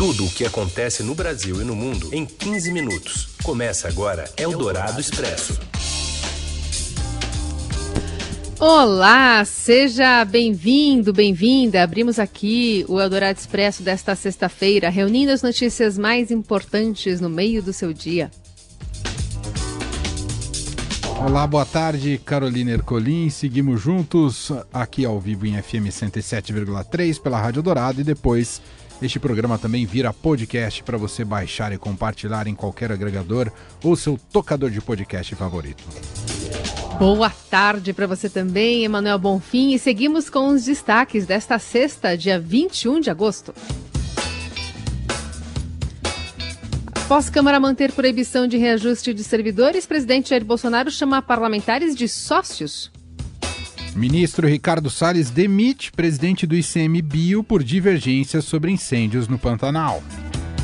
Tudo o que acontece no Brasil e no mundo em 15 minutos. Começa agora Eldorado Expresso. Olá, seja bem-vindo, bem-vinda. Abrimos aqui o Eldorado Expresso desta sexta-feira, reunindo as notícias mais importantes no meio do seu dia. Olá, boa tarde, Carolina Ercolim. Seguimos juntos aqui ao vivo em FM 107,3 pela Rádio Dourado e depois este programa também vira podcast para você baixar e compartilhar em qualquer agregador ou seu tocador de podcast favorito. Boa tarde para você também, Emanuel Bonfim, e seguimos com os destaques desta sexta, dia 21 de agosto. Após Câmara manter proibição de reajuste de servidores, presidente Jair Bolsonaro chama parlamentares de sócios. Ministro Ricardo Salles demite presidente do ICMBio por divergências sobre incêndios no Pantanal.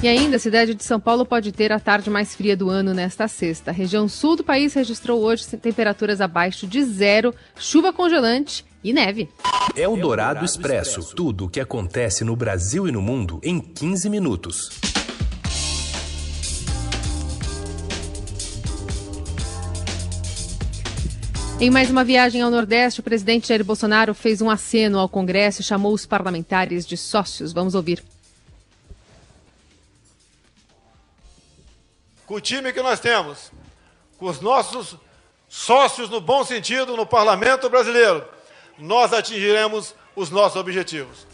E ainda, a cidade de São Paulo pode ter a tarde mais fria do ano nesta sexta. A região sul do país registrou hoje temperaturas abaixo de zero, chuva congelante e neve. É o Dourado Expresso. Tudo o que acontece no Brasil e no mundo em 15 minutos. Em mais uma viagem ao Nordeste, o presidente Jair Bolsonaro fez um aceno ao Congresso e chamou os parlamentares de sócios. Vamos ouvir. Com o time que nós temos, com os nossos sócios no bom sentido no parlamento brasileiro, nós atingiremos os nossos objetivos.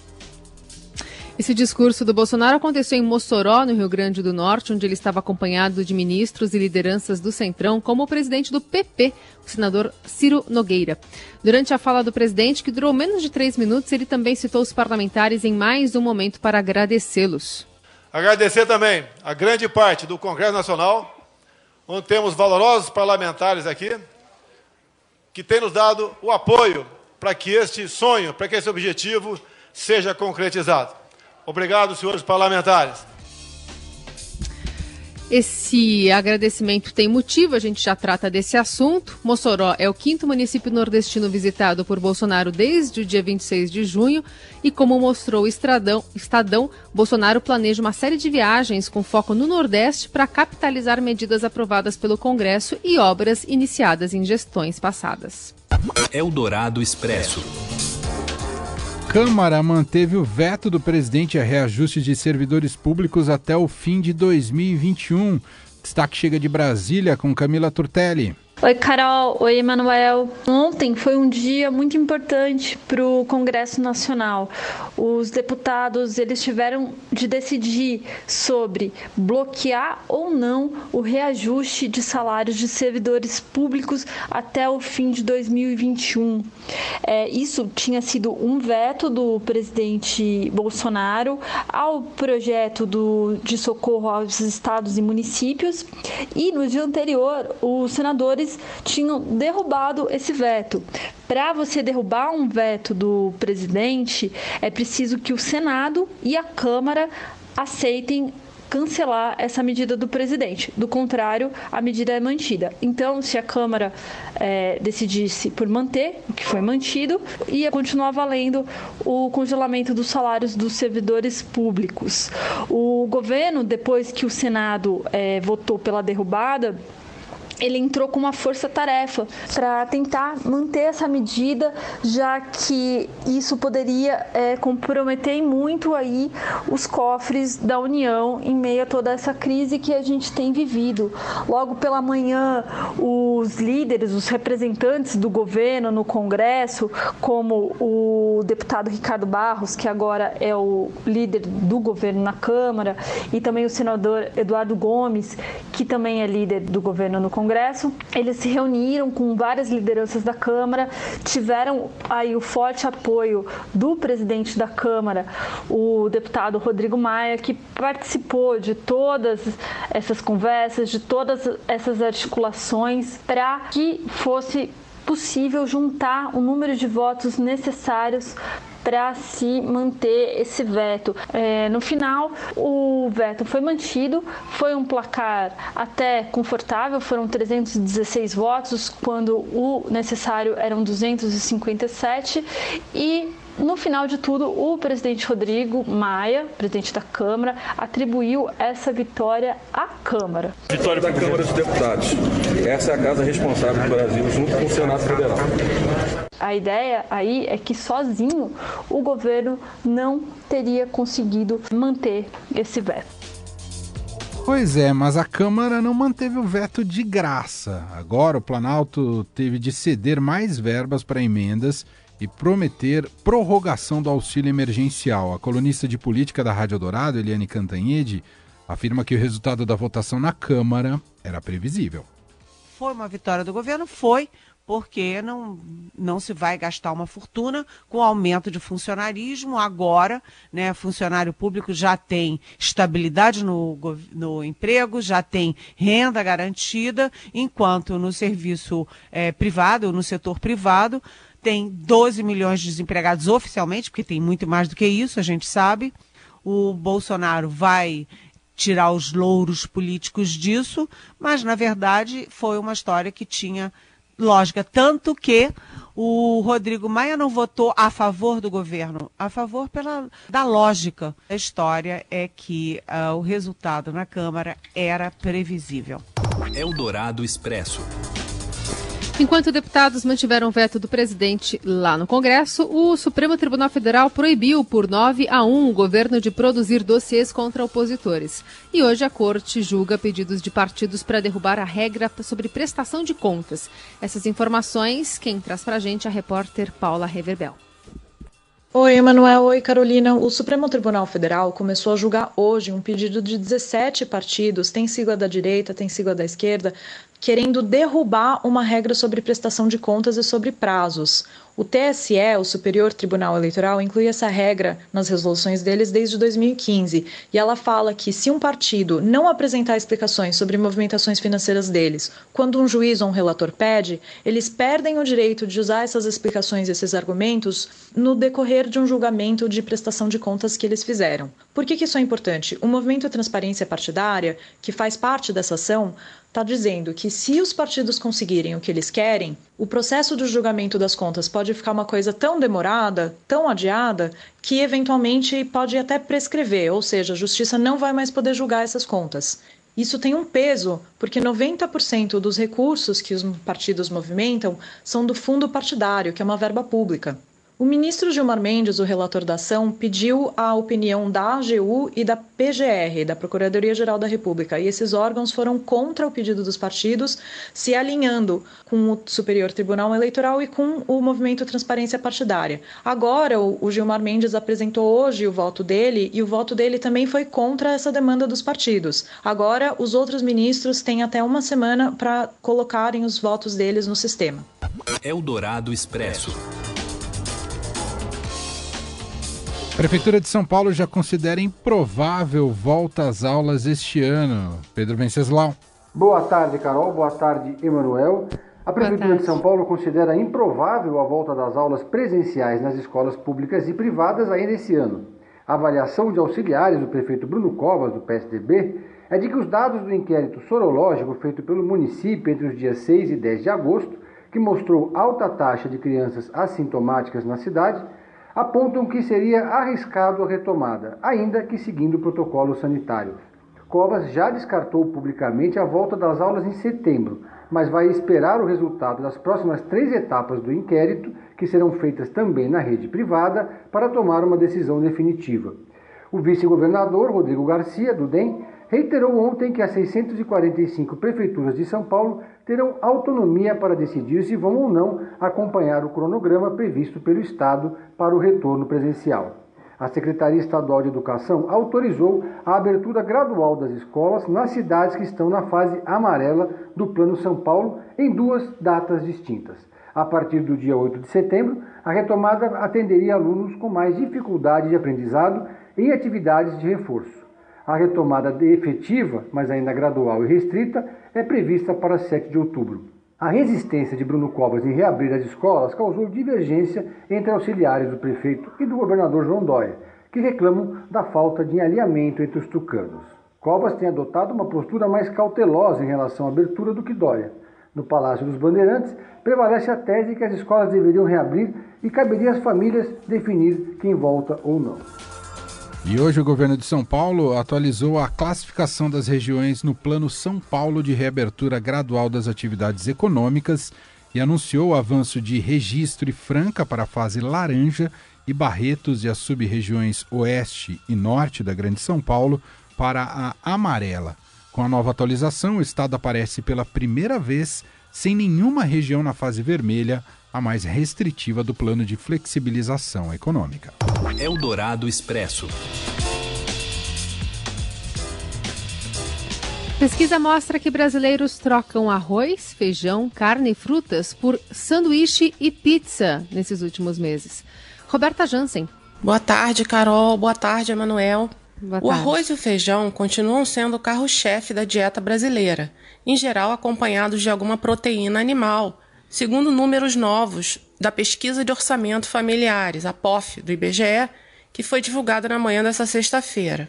Esse discurso do Bolsonaro aconteceu em Mossoró, no Rio Grande do Norte, onde ele estava acompanhado de ministros e lideranças do Centrão, como o presidente do PP, o senador Ciro Nogueira. Durante a fala do presidente, que durou menos de três minutos, ele também citou os parlamentares em mais um momento para agradecê-los. Agradecer também a grande parte do Congresso Nacional, onde temos valorosos parlamentares aqui, que têm nos dado o apoio para que este sonho, para que esse objetivo seja concretizado. Obrigado, senhores parlamentares. Esse agradecimento tem motivo, a gente já trata desse assunto. Mossoró é o quinto município nordestino visitado por Bolsonaro desde o dia 26 de junho e, como mostrou o Estradão, Estadão, Bolsonaro planeja uma série de viagens com foco no Nordeste para capitalizar medidas aprovadas pelo Congresso e obras iniciadas em gestões passadas. Eldorado Expresso. Câmara manteve o veto do presidente a reajuste de servidores públicos até o fim de 2021. Destaque chega de Brasília com Camila Turtelli. Oi, Carol. Oi, Emanuel. Ontem foi um dia muito importante para o Congresso Nacional. Os deputados eles tiveram de decidir sobre bloquear ou não o reajuste de salários de servidores públicos até o fim de 2021. É, isso tinha sido um veto do presidente Bolsonaro ao projeto do, de socorro aos estados e municípios. E no dia anterior, os senadores tinham derrubado esse veto. Para você derrubar um veto do presidente, é preciso que o Senado e a Câmara aceitem cancelar essa medida do presidente. Do contrário, a medida é mantida. Então, se a Câmara é, decidisse por manter o que foi mantido, ia continuar valendo o congelamento dos salários dos servidores públicos. O governo, depois que o Senado é, votou pela derrubada, ele entrou com uma força-tarefa para tentar manter essa medida, já que isso poderia é, comprometer muito aí os cofres da União em meio a toda essa crise que a gente tem vivido. Logo pela manhã, os líderes, os representantes do governo no Congresso, como o deputado Ricardo Barros, que agora é o líder do governo na Câmara, e também o senador Eduardo Gomes, que também é líder do governo no Congresso, Congresso, eles se reuniram com várias lideranças da Câmara, tiveram aí o forte apoio do presidente da Câmara, o deputado Rodrigo Maia, que participou de todas essas conversas, de todas essas articulações para que fosse possível juntar o número de votos necessários para se manter esse veto. É, no final, o veto foi mantido, foi um placar até confortável, foram 316 votos, quando o necessário eram 257, e No final de tudo, o presidente Rodrigo Maia, presidente da Câmara, atribuiu essa vitória à Câmara. Vitória da Câmara dos Deputados. Essa é a casa responsável do Brasil junto com o Senado Federal. A ideia aí é que sozinho o governo não teria conseguido manter esse veto. Pois é, mas a Câmara não manteve o veto de graça. Agora o Planalto teve de ceder mais verbas para emendas e prometer prorrogação do auxílio emergencial. A colunista de política da Rádio Dourado, Eliane Cantanhede, afirma que o resultado da votação na Câmara era previsível. Foi uma vitória do governo? Foi, porque não, não se vai gastar uma fortuna com aumento de funcionarismo. Agora, né, funcionário público já tem estabilidade no, no emprego, já tem renda garantida, enquanto no serviço é, privado, no setor privado, tem 12 milhões de desempregados oficialmente, porque tem muito mais do que isso, a gente sabe. O Bolsonaro vai tirar os louros políticos disso, mas na verdade foi uma história que tinha lógica, tanto que o Rodrigo Maia não votou a favor do governo, a favor pela da lógica. A história é que uh, o resultado na Câmara era previsível. Eldorado Expresso. Enquanto deputados mantiveram o veto do presidente lá no Congresso, o Supremo Tribunal Federal proibiu por 9 a 1 o governo de produzir dossiês contra opositores. E hoje a corte julga pedidos de partidos para derrubar a regra sobre prestação de contas. Essas informações, quem traz para a gente é a repórter Paula Reverbel. Oi, Emanuel. Oi, Carolina. O Supremo Tribunal Federal começou a julgar hoje um pedido de 17 partidos, tem sigla da direita, tem sigla da esquerda, querendo derrubar uma regra sobre prestação de contas e sobre prazos. O TSE, o Superior Tribunal Eleitoral, inclui essa regra nas resoluções deles desde 2015. E ela fala que se um partido não apresentar explicações sobre movimentações financeiras deles, quando um juiz ou um relator pede, eles perdem o direito de usar essas explicações, esses argumentos, no decorrer de um julgamento de prestação de contas que eles fizeram. Por que, que isso é importante? O movimento Transparência Partidária, que faz parte dessa ação, está dizendo que se os partidos conseguirem o que eles querem, o processo do julgamento das contas pode ficar uma coisa tão demorada, tão adiada, que eventualmente pode até prescrever, ou seja, a justiça não vai mais poder julgar essas contas. Isso tem um peso, porque 90% dos recursos que os partidos movimentam são do fundo partidário, que é uma verba pública. O ministro Gilmar Mendes, o relator da ação, pediu a opinião da AGU e da PGR, da Procuradoria-Geral da República, e esses órgãos foram contra o pedido dos partidos, se alinhando com o Superior Tribunal Eleitoral e com o Movimento Transparência Partidária. Agora, o Gilmar Mendes apresentou hoje o voto dele e o voto dele também foi contra essa demanda dos partidos. Agora, os outros ministros têm até uma semana para colocarem os votos deles no sistema. Eldorado Expresso. Prefeitura de São Paulo já considera improvável volta às aulas este ano. Pedro Venceslau. Boa tarde, Carol. Boa tarde, Emanuel. A Prefeitura de São Paulo considera improvável a volta das aulas presenciais nas escolas públicas e privadas ainda esse ano. A avaliação de auxiliares do prefeito Bruno Covas, do PSDB, é de que os dados do inquérito sorológico feito pelo município entre os dias 6 e 10 de agosto, que mostrou alta taxa de crianças assintomáticas na cidade, apontam que seria arriscado a retomada, ainda que seguindo protocolos sanitários. Covas já descartou publicamente a volta das aulas em setembro, mas vai esperar o resultado das próximas três etapas do inquérito, que serão feitas também na rede privada, para tomar uma decisão definitiva. O vice-governador Rodrigo Garcia, do DEM, reiterou ontem que as 645 prefeituras de São Paulo terão autonomia para decidir se vão ou não acompanhar o cronograma previsto pelo Estado para o retorno presencial. A Secretaria Estadual de Educação autorizou a abertura gradual das escolas nas cidades que estão na fase amarela do Plano São Paulo em duas datas distintas. A partir do dia 8 de setembro, a retomada atenderia alunos com mais dificuldade de aprendizado em atividades de reforço. A retomada efetiva, mas ainda gradual e restrita, é prevista para 7 de outubro. A resistência de Bruno Covas em reabrir as escolas causou divergência entre auxiliares do prefeito e do governador João Dória, que reclamam da falta de alinhamento entre os tucanos. Covas tem adotado uma postura mais cautelosa em relação à abertura do que Dória. No Palácio dos Bandeirantes, prevalece a tese que as escolas deveriam reabrir e caberia às famílias definir quem volta ou não. E hoje o governo de São Paulo atualizou a classificação das regiões no Plano São Paulo de reabertura gradual das atividades econômicas e anunciou o avanço de registro e Franca para a fase laranja e Barretos e as sub-regiões oeste e norte da Grande São Paulo para a amarela. Com a nova atualização, o estado aparece pela primeira vez sem nenhuma região na fase vermelha, a mais restritiva do plano de flexibilização econômica. Eldorado Expresso. Pesquisa mostra que brasileiros trocam arroz, feijão, carne e frutas por sanduíche e pizza nesses últimos meses. Roberta Jansen. Boa tarde, Carol. Boa tarde, Emanuel. O arroz e o feijão continuam sendo o carro-chefe da dieta brasileira, em geral acompanhados de alguma proteína animal, segundo números novos da Pesquisa de Orçamento Familiares, a POF, do IBGE, que foi divulgada na manhã dessa sexta-feira.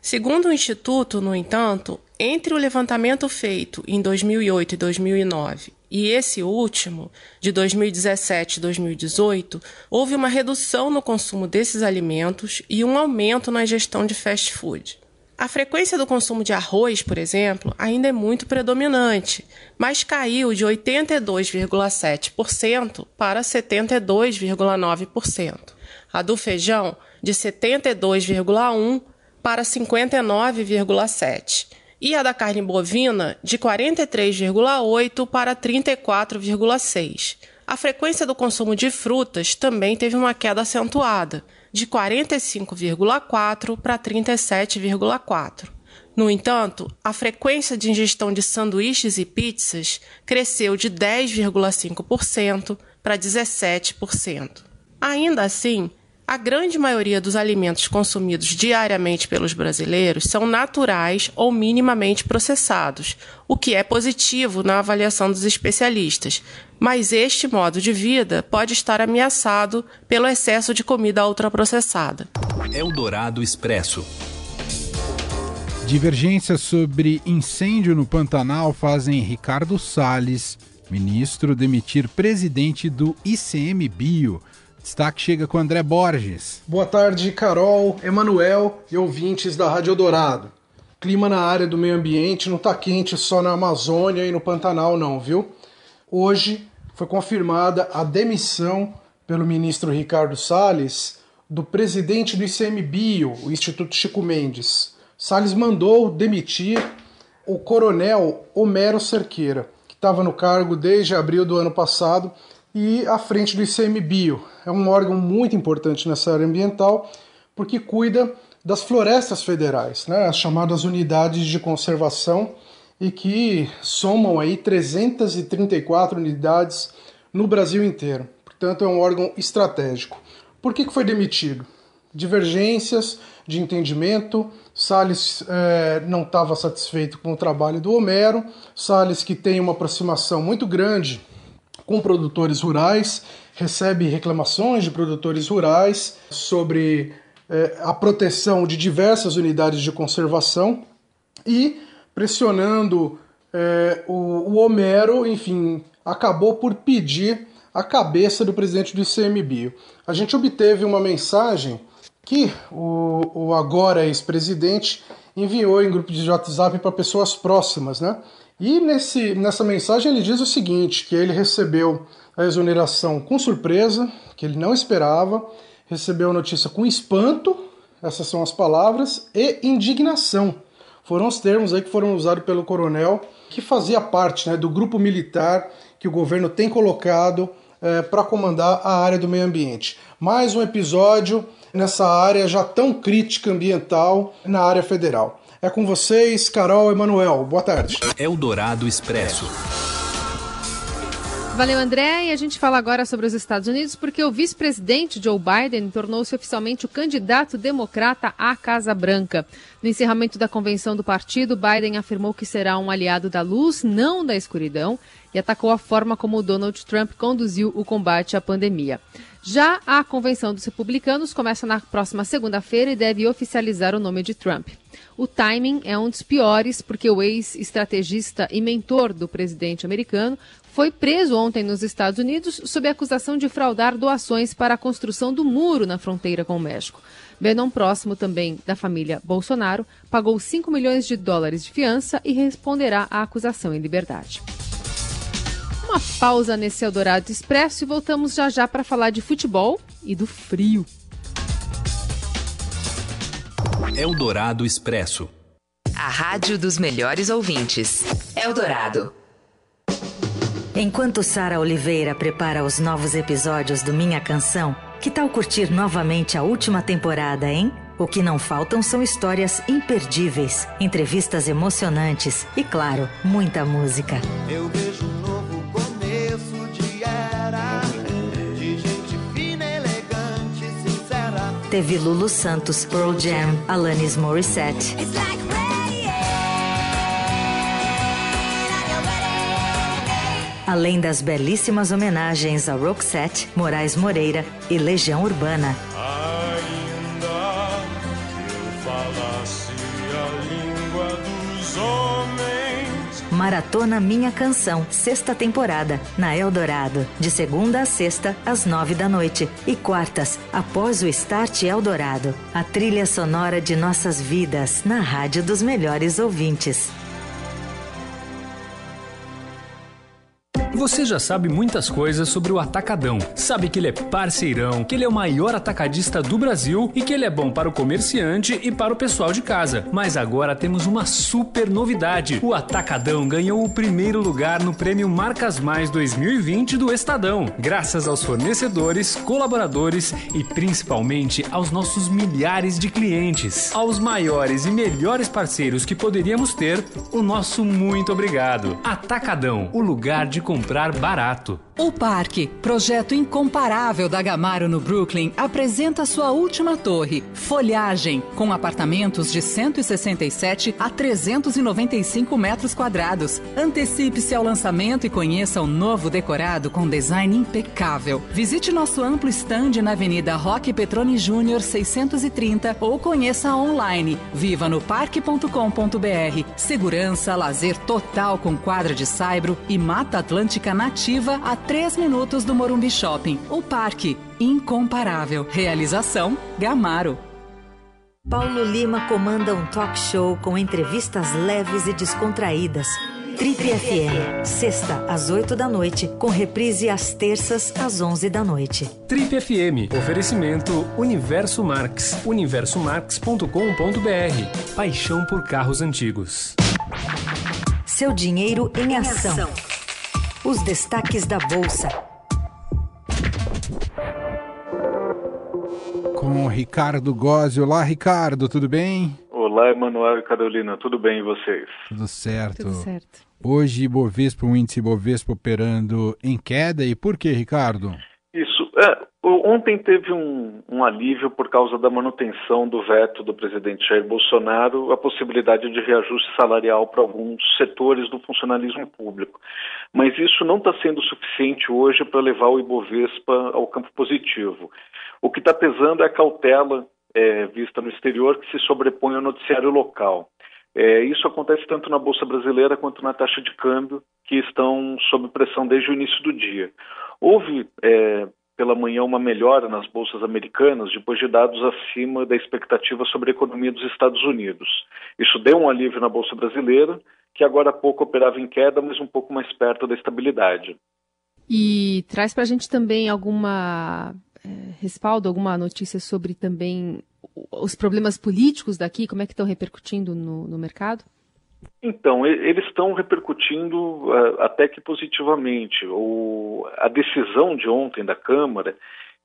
Segundo o Instituto, no entanto, entre o levantamento feito em 2008 e 2009 e esse último, de 2017 e 2018, houve uma redução no consumo desses alimentos e um aumento na gestão de fast food. A frequência do consumo de arroz, por exemplo, ainda é muito predominante, mas caiu de 82,7% para 72,9%. A do feijão, de 72,1% para 59,7%. E a da carne bovina, de 43,8% para 34,6%. A frequência do consumo de frutas também teve uma queda acentuada, de 45,4% para 37,4%. No entanto, a frequência de ingestão de sanduíches e pizzas cresceu de 10,5% para 17%. Ainda assim, a grande maioria dos alimentos consumidos diariamente pelos brasileiros são naturais ou minimamente processados, o que é positivo na avaliação dos especialistas, mas este modo de vida pode estar ameaçado pelo excesso de comida ultraprocessada. Eldorado Expresso. Divergências sobre incêndio no Pantanal fazem Ricardo Salles, ministro, demitir presidente do ICMBio. Destaque chega com André Borges. Boa tarde, Carol, Emanuel e ouvintes da Rádio Dourado. Clima na área do meio ambiente não está quente só na Amazônia e no Pantanal, não, viu? Hoje foi confirmada a demissão pelo ministro Ricardo Salles do presidente do ICMBio, o Instituto Chico Mendes. Salles mandou demitir o coronel Homero Cerqueira, que estava no cargo desde abril do ano passado e à frente do ICMBio. É um órgão muito importante nessa área ambiental porque cuida das florestas federais, né, as chamadas unidades de conservação e que somam aí 334 unidades no Brasil inteiro. Portanto, é um órgão estratégico. Por que, que foi demitido? Divergências de entendimento. Salles eh, não estava satisfeito com o trabalho do Homero. Salles, que tem uma aproximação muito grande com produtores rurais, recebe reclamações de produtores rurais sobre eh, a proteção de diversas unidades de conservação e pressionando eh, o, o Homero, enfim, acabou por pedir a cabeça do presidente do ICMBio. A gente obteve uma mensagem que o, o agora ex-presidente enviou em grupo de WhatsApp para pessoas próximas, né? E nesse, nessa mensagem ele diz o seguinte, que ele recebeu a exoneração com surpresa, que ele não esperava, recebeu a notícia com espanto, essas são as palavras, e indignação. Foram os termos aí que foram usados pelo coronel, que fazia parte né, do grupo militar que o governo tem colocado é, para comandar a área do meio ambiente. Mais um episódio nessa área já tão crítica ambiental na área federal. É com vocês, Carol Emanuel. Boa tarde. Eldorado Expresso. Valeu, André. E a gente fala agora sobre os Estados Unidos, porque o vice-presidente Joe Biden tornou-se oficialmente o candidato democrata à Casa Branca. No encerramento da convenção do partido, Biden afirmou que será um aliado da luz, não da escuridão, e atacou a forma como Donald Trump conduziu o combate à pandemia. Já a convenção dos republicanos começa na próxima segunda-feira e deve oficializar o nome de Trump. O timing é um dos piores porque o ex-estrategista e mentor do presidente americano foi preso ontem nos Estados Unidos sob acusação de fraudar doações para a construção do muro na fronteira com o México. Benon, próximo também da família Bolsonaro, pagou 5 milhões de dólares de fiança e responderá à acusação em liberdade. Uma pausa nesse Eldorado Expresso e voltamos já já para falar de futebol e do frio. Eldorado Expresso. A rádio dos melhores ouvintes. Eldorado. Enquanto Sara Oliveira prepara os novos episódios do Minha Canção, que tal curtir novamente a última temporada, hein? O que não faltam são histórias imperdíveis, entrevistas emocionantes e, claro, muita música. Eu vejo um novo começo de era, de gente fina, elegante, sincera. Teve Lulu Santos, Pearl Jam, Alanis Morissette. Além das belíssimas homenagens a Roxette, Moraes Moreira e Legião Urbana. Ainda que eu falasse a língua dos homens. Maratona Minha Canção, sexta temporada, na Eldorado. De segunda a sexta, às nove da noite. E quartas, após o Start Eldorado. A trilha sonora de nossas vidas, na rádio dos melhores ouvintes. Você já sabe muitas coisas sobre o Atacadão. Sabe que ele é parceirão, que ele é o maior atacadista do Brasil e que ele é bom para o comerciante e para o pessoal de casa. Mas agora temos uma super novidade. O Atacadão ganhou o primeiro lugar no Prêmio Marcas Mais 2020 do Estadão, graças aos fornecedores, colaboradores e principalmente aos nossos milhares de clientes. Aos maiores e melhores parceiros que poderíamos ter, o nosso muito obrigado. Atacadão, o lugar de comprar barato. O Parque, projeto incomparável da Gamaro no Brooklyn, apresenta sua última torre, Folhagem, com apartamentos de 167 a 395 metros quadrados. Antecipe-se ao lançamento e conheça o novo decorado com design impecável. Visite nosso amplo stand na Avenida Roque Petroni Júnior 630 ou conheça online. Viva no parque.com.br. Segurança, lazer total com quadra de saibro e mata atlântica nativa a 3 minutos do Morumbi Shopping. O parque, incomparável. Realização, Gamaro. Paulo Lima comanda um talk show com entrevistas leves e descontraídas. Trip FM, sexta às 8 da noite, com reprise às terças às 11 da noite. Trip FM, oferecimento Universo Marx, universomarx.com.br. Paixão por carros antigos. Seu dinheiro em ação. Os destaques da Bolsa. Com o Ricardo Gozzi. Olá, Ricardo, tudo bem? Olá, Emanuel e Carolina, tudo bem e vocês? Tudo certo. Tudo certo. Hoje, Bovespa, o índice Bovespa operando em queda. E por quê, Ricardo? Ontem teve um, um, alívio por causa da manutenção do veto do presidente Jair Bolsonaro a possibilidade de reajuste salarial para alguns setores do funcionalismo público. Mas isso não está sendo suficiente hoje para levar o Ibovespa ao campo positivo. O que está pesando é a cautela é, vista no exterior que se sobrepõe ao noticiário local. É, isso acontece tanto na Bolsa Brasileira quanto na taxa de câmbio, que estão sob pressão desde o início do dia. Houve é, pela manhã uma melhora nas bolsas americanas depois de dados acima da expectativa sobre a economia dos Estados Unidos. Isso deu um alívio na Bolsa Brasileira, que agora há pouco operava em queda, mas um pouco mais perto da estabilidade. E traz para a gente também alguma é, respaldo, alguma notícia sobre também os problemas políticos daqui, como é que estão repercutindo no, no mercado? Então, eles estão repercutindo uh, até que positivamente. O, a decisão de ontem da Câmara,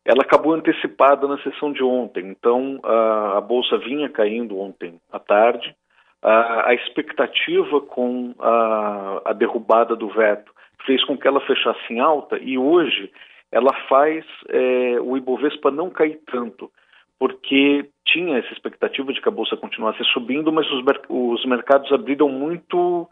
ela acabou antecipada na sessão de ontem. Então, a, a Bolsa vinha caindo ontem à tarde. A, a expectativa com a, a derrubada do veto fez com que ela fechasse em alta e hoje ela faz é, o Ibovespa não cair tanto porque tinha essa expectativa de que a bolsa continuasse subindo, mas os, os mercados abriram muito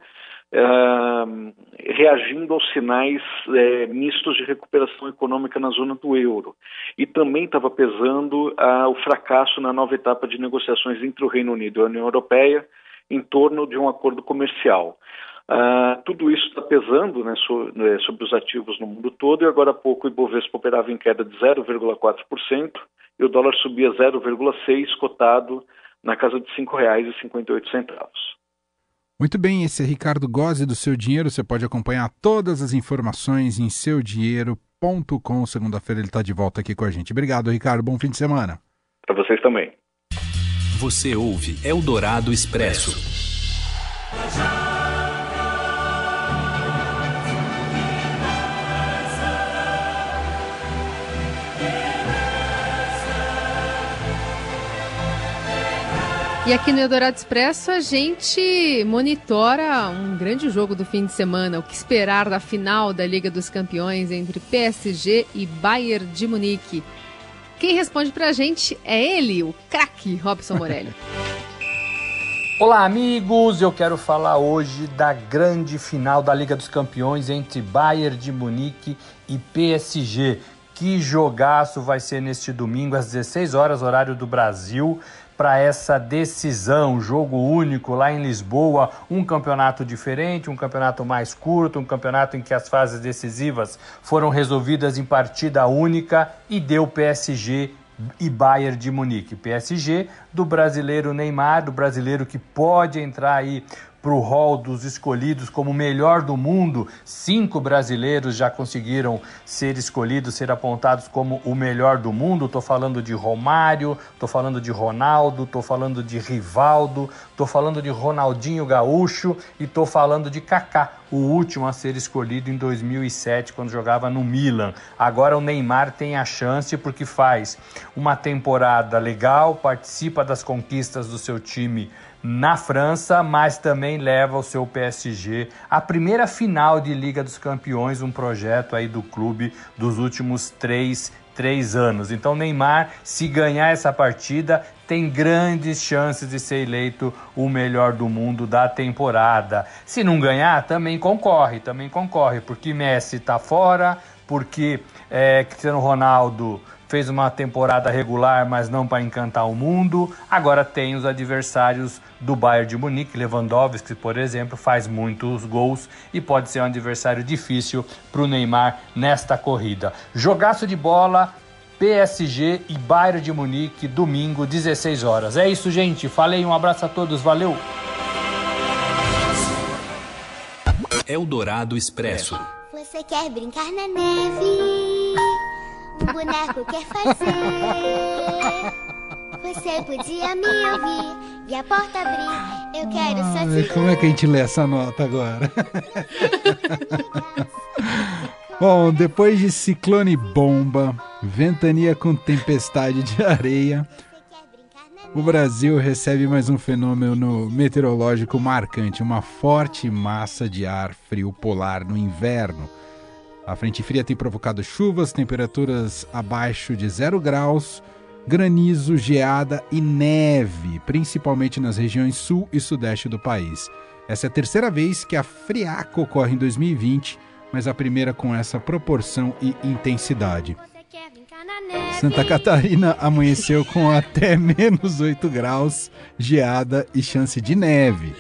reagindo aos sinais uh, mistos de recuperação econômica na zona do euro. E também estava pesando o fracasso na nova etapa de negociações entre o Reino Unido e a União Europeia em torno de um acordo comercial. Uh, tudo isso está pesando né, so, né, sobre os ativos no mundo todo e agora há pouco o Ibovespa operava em queda de 0,4% e o dólar subia 0,6%, cotado na casa de R$ 5,58. Muito bem, esse é Ricardo Gozzi do Seu Dinheiro. Você pode acompanhar todas as informações em seudinheiro.com. Segunda-feira ele está de volta aqui com a gente. Obrigado, Ricardo. Bom fim de semana. Para vocês também. Você ouve Eldorado Expresso. E aqui no Eldorado Expresso a gente monitora um grande jogo do fim de semana. O que esperar da final da Liga dos Campeões entre PSG e Bayern de Munique? Quem responde pra gente é ele, o craque Robson Morelli. Olá, amigos! Eu quero falar hoje da grande final da Liga dos Campeões entre Bayern de Munique e PSG. Que jogaço vai ser neste domingo às 16 horas, horário do Brasil para essa decisão, jogo único lá em Lisboa, um campeonato diferente, um campeonato mais curto, um campeonato em que as fases decisivas foram resolvidas em partida única e deu PSG e Bayern de Munique. PSG do brasileiro Neymar, do brasileiro que pode entrar aí para o hall dos escolhidos como melhor do mundo. Cinco brasileiros já conseguiram ser escolhidos, ser apontados como o melhor do mundo. Estou falando de Romário, estou falando de Ronaldo, estou falando de Rivaldo, estou falando de Ronaldinho Gaúcho e estou falando de Kaká, o último a ser escolhido em 2007 quando jogava no Milan. Agora o Neymar tem a chance porque faz uma temporada legal, participa das conquistas do seu time na França, mas também leva o seu PSG à primeira final de Liga dos Campeões, um projeto aí do clube dos últimos três, três anos. Então Neymar, se ganhar essa partida, tem grandes chances de ser eleito o melhor do mundo da temporada. Se não ganhar, também concorre, também concorre, porque Messi está fora, porque é, Cristiano Ronaldo fez uma temporada regular, mas não para encantar o mundo. Agora tem os adversários do Bayern de Munique, Lewandowski, por exemplo, faz muitos gols e pode ser um adversário difícil para o Neymar nesta corrida. Jogaço de bola, PSG e Bayern de Munique, domingo, 16 horas. É isso, gente. Falei, um abraço a todos, valeu! Eldorado Expresso. Você quer brincar na neve? O boneco quer fazer. Você podia me ouvir e a porta abrir. Eu quero só te Como é que a gente lê essa nota agora? Bom, depois de ciclone bomba, ventania com tempestade de areia, o Brasil recebe mais um fenômeno meteorológico marcante, uma forte massa de ar frio polar no inverno. A frente fria tem provocado chuvas, temperaturas abaixo de zero graus, granizo, geada e neve, principalmente nas regiões sul e sudeste do país. Essa é a terceira vez que a friaca ocorre em 2020, mas a primeira com essa proporção e intensidade. Santa Catarina amanheceu com até menos 8 graus, geada e chance de neve.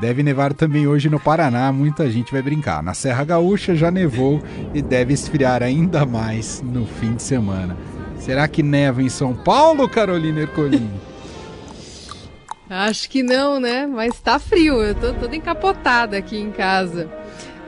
Deve nevar também hoje no Paraná, muita gente vai brincar. Na Serra Gaúcha já nevou e deve esfriar ainda mais no fim de semana. Será que neva em São Paulo, Carolina Ercolim? Acho que não, né? Mas tá frio, eu tô toda encapotada aqui em casa.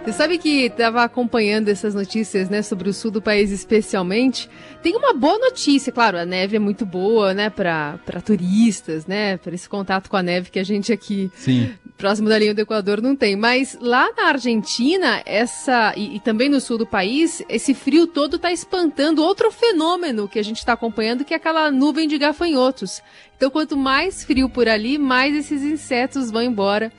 Você sabe que estava acompanhando essas notícias, né, sobre o sul do país especialmente. Tem uma boa notícia, claro, a neve é muito boa, né, para turistas, né, para esse contato com a neve que a gente aqui Sim. próximo da linha do Equador não tem. Mas lá na Argentina, essa e, e também no sul do país, esse frio todo está espantando outro fenômeno que a gente está acompanhando, que é aquela nuvem de gafanhotos. Então, quanto mais frio por ali, mais esses insetos vão embora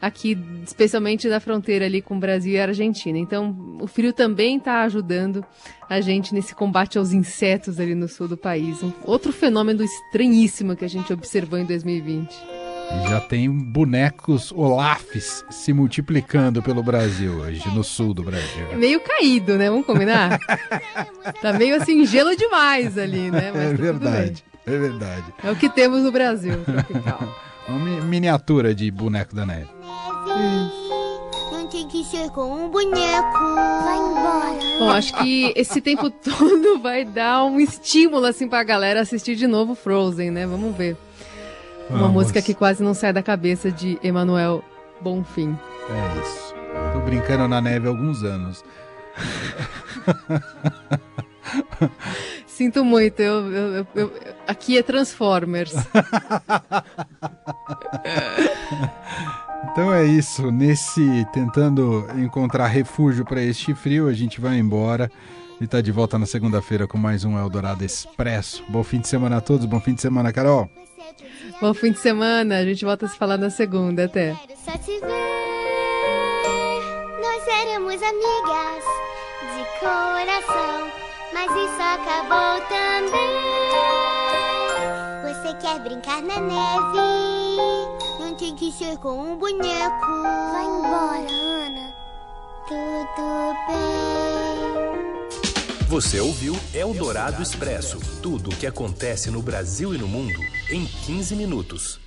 aqui, especialmente na fronteira ali com o Brasil e a Argentina. Então, o frio também está ajudando a gente nesse combate aos insetos ali no sul do país. Um outro fenômeno estranhíssimo que a gente observou em 2020. Já tem bonecos Olafs se multiplicando pelo Brasil hoje, no sul do Brasil. É meio caído, né? Vamos combinar? tá meio assim, gelo demais ali, né? Mas é tá verdade, é verdade. É o que temos no Brasil, tropical. Uma miniatura de boneco da neve. No que ser com um boneco. Vai embora. Bom, acho que esse tempo todo vai dar um estímulo assim pra galera assistir de novo Frozen, né? Vamos ver. Uma Vamos. música que quase não sai da cabeça de Emanuel Bonfim. É isso. Tô brincando na neve há alguns anos. Sinto muito, eu, eu- eu- eu- aqui é Transformers. Então é isso. Nesse tentando encontrar refúgio para este frio, a gente vai embora e tá de volta na segunda-feira com mais um Eldorado Expresso. Bom fim de semana a todos. Bom fim de semana, Carol. Bom fim de semana, a gente volta a se falar na segunda. Até. Só te ver. Nós éramos amigas de coração, mas isso acabou também. Você quer brincar na neve? Tem que ser com um boneco. Vai embora, Ana. Tudo bem. Você ouviu Eldorado Expresso tudo o que acontece no Brasil e no mundo em 15 minutos.